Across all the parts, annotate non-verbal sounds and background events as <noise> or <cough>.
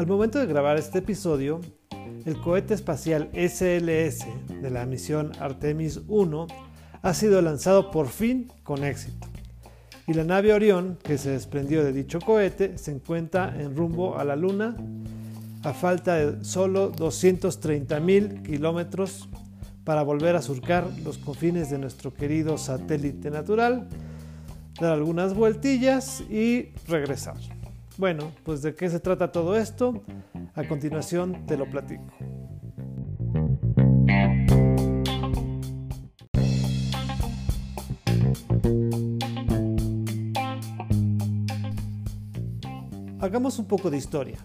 Al momento de grabar este episodio, el cohete espacial SLS de la misión Artemis 1 ha sido lanzado por fin con éxito. Y la nave Orión, que se desprendió de dicho cohete, se encuentra en rumbo a la Luna a falta de solo 230.000 kilómetros para volver a surcar los confines de nuestro querido satélite natural, dar algunas vueltillas y regresar. Bueno, pues de qué se trata todo esto, a continuación te lo platico. Hagamos un poco de historia.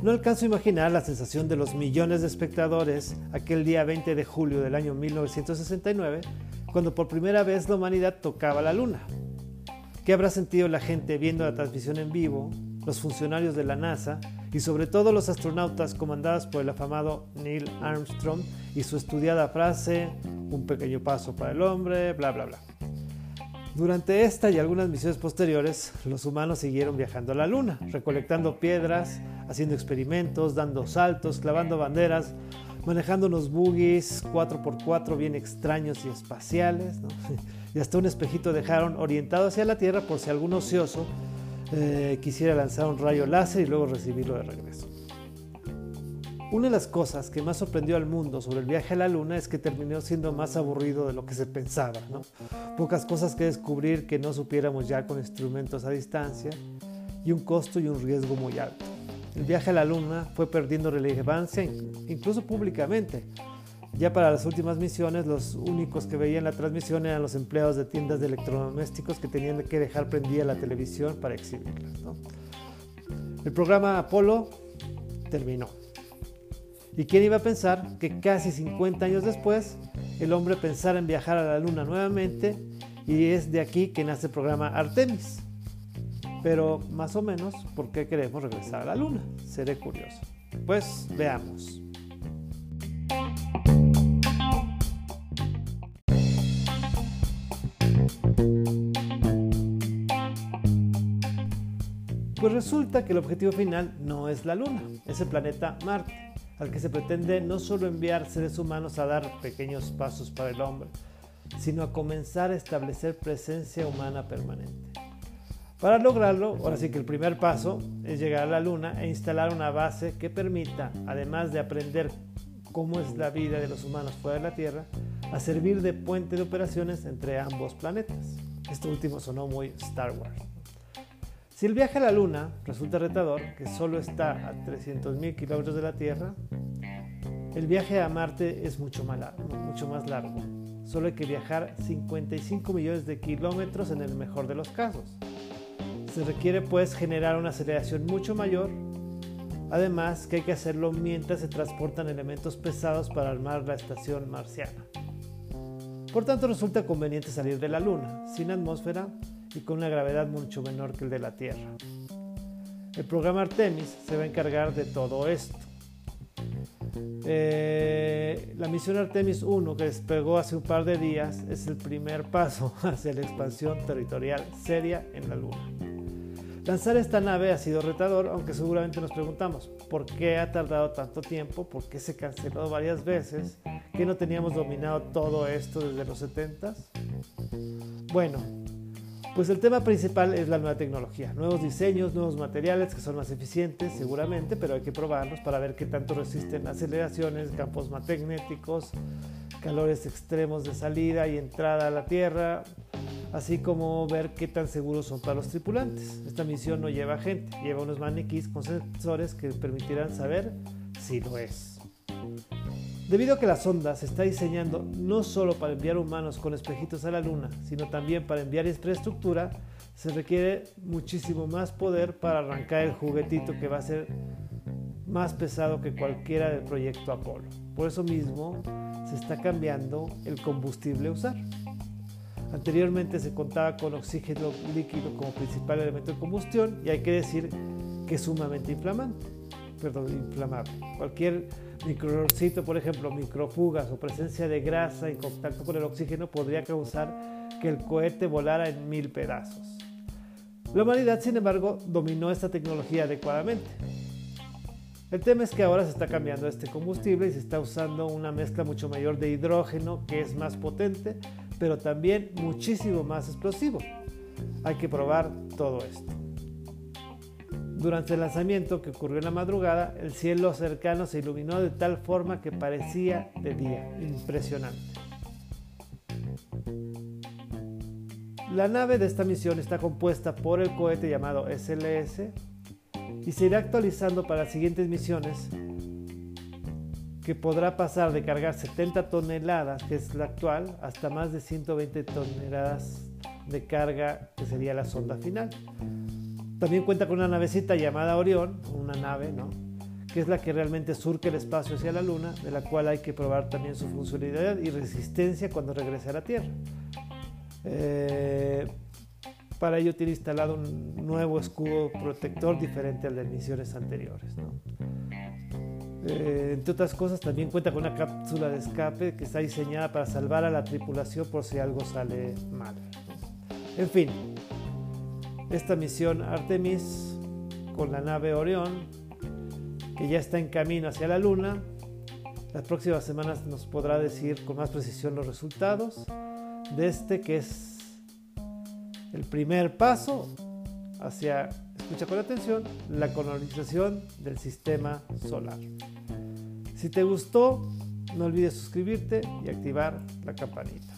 No alcanzo a imaginar la sensación de los millones de espectadores aquel día 20 de julio del año 1969, cuando por primera vez la humanidad tocaba la luna. ¿Qué habrá sentido la gente viendo la transmisión en vivo, los funcionarios de la NASA y sobre todo los astronautas comandados por el afamado Neil Armstrong y su estudiada frase, un pequeño paso para el hombre, bla, bla, bla? Durante esta y algunas misiones posteriores, los humanos siguieron viajando a la Luna, recolectando piedras, haciendo experimentos, dando saltos, clavando banderas, manejando unos buggies 4x4 bien extraños y espaciales, <laughs> y hasta un espejito dejaron orientado hacia la Tierra por si algún ocioso eh, quisiera lanzar un rayo láser y luego recibirlo de regreso. Una de las cosas que más sorprendió al mundo sobre el viaje a la Luna es que terminó siendo más aburrido de lo que se pensaba. Pocas cosas que descubrir que no supiéramos ya con instrumentos a distancia y un costo y un riesgo muy alto. El viaje a la Luna fue perdiendo relevancia incluso públicamente. Ya para las últimas misiones, los únicos que veían la transmisión eran los empleados de tiendas de electrodomésticos que tenían que dejar prendida la televisión para exhibirlas. El programa Apolo terminó. ¿Y quién iba a pensar que casi 50 años después el hombre pensara en viajar a la luna nuevamente y es de aquí que nace el programa Artemis? Pero más o menos, ¿por qué queremos regresar a la luna? Seré curioso. Pues veamos. Pues resulta que el objetivo final no es la Luna, es el planeta Marte al que se pretende no solo enviar seres humanos a dar pequeños pasos para el hombre, sino a comenzar a establecer presencia humana permanente. Para lograrlo, ahora sí que el primer paso es llegar a la Luna e instalar una base que permita, además de aprender cómo es la vida de los humanos fuera de la Tierra, a servir de puente de operaciones entre ambos planetas. Esto último sonó muy Star Wars. Si el viaje a la Luna resulta retador, que solo está a 300.000 kilómetros de la Tierra, el viaje a Marte es mucho más, largo, mucho más largo. Solo hay que viajar 55 millones de kilómetros en el mejor de los casos. Se requiere pues generar una aceleración mucho mayor, además que hay que hacerlo mientras se transportan elementos pesados para armar la estación marciana. Por tanto resulta conveniente salir de la Luna, sin atmósfera, y con una gravedad mucho menor que el de la Tierra. El programa Artemis se va a encargar de todo esto. Eh, la misión Artemis 1 que despegó hace un par de días es el primer paso <laughs> hacia la expansión territorial seria en la Luna. Lanzar esta nave ha sido retador, aunque seguramente nos preguntamos por qué ha tardado tanto tiempo, por qué se canceló varias veces, que no teníamos dominado todo esto desde los 70s. Bueno, pues el tema principal es la nueva tecnología, nuevos diseños, nuevos materiales que son más eficientes seguramente, pero hay que probarlos para ver qué tanto resisten aceleraciones, campos magnéticos, calores extremos de salida y entrada a la Tierra, así como ver qué tan seguros son para los tripulantes. Esta misión no lleva gente, lleva unos maniquís con sensores que permitirán saber si lo es. Debido a que la sonda se está diseñando no solo para enviar humanos con espejitos a la Luna, sino también para enviar infraestructura, se requiere muchísimo más poder para arrancar el juguetito que va a ser más pesado que cualquiera del proyecto Apolo. Por eso mismo se está cambiando el combustible a usar. Anteriormente se contaba con oxígeno líquido como principal elemento de combustión y hay que decir que es sumamente inflamante, perdón, inflamable. Cualquier microorcito, por ejemplo, microfugas o presencia de grasa en contacto con el oxígeno podría causar que el cohete volara en mil pedazos. La humanidad, sin embargo, dominó esta tecnología adecuadamente. El tema es que ahora se está cambiando este combustible y se está usando una mezcla mucho mayor de hidrógeno que es más potente, pero también muchísimo más explosivo. Hay que probar todo esto. Durante el lanzamiento que ocurrió en la madrugada, el cielo cercano se iluminó de tal forma que parecía de día. Impresionante. La nave de esta misión está compuesta por el cohete llamado SLS y se irá actualizando para las siguientes misiones que podrá pasar de cargar 70 toneladas, que es la actual, hasta más de 120 toneladas de carga, que sería la sonda final. También cuenta con una navecita llamada Orión, una nave, ¿no? que es la que realmente surque el espacio hacia la Luna, de la cual hay que probar también su funcionalidad y resistencia cuando regrese a la Tierra. Eh, para ello tiene instalado un nuevo escudo protector diferente al de misiones anteriores. Eh, entre otras cosas, también cuenta con una cápsula de escape que está diseñada para salvar a la tripulación por si algo sale mal. En fin, esta misión Artemis con la nave Orión, que ya está en camino hacia la Luna, las próximas semanas nos podrá decir con más precisión los resultados de este que es el primer paso hacia, escucha con atención, la colonización del sistema solar. Si te gustó, no olvides suscribirte y activar la campanita.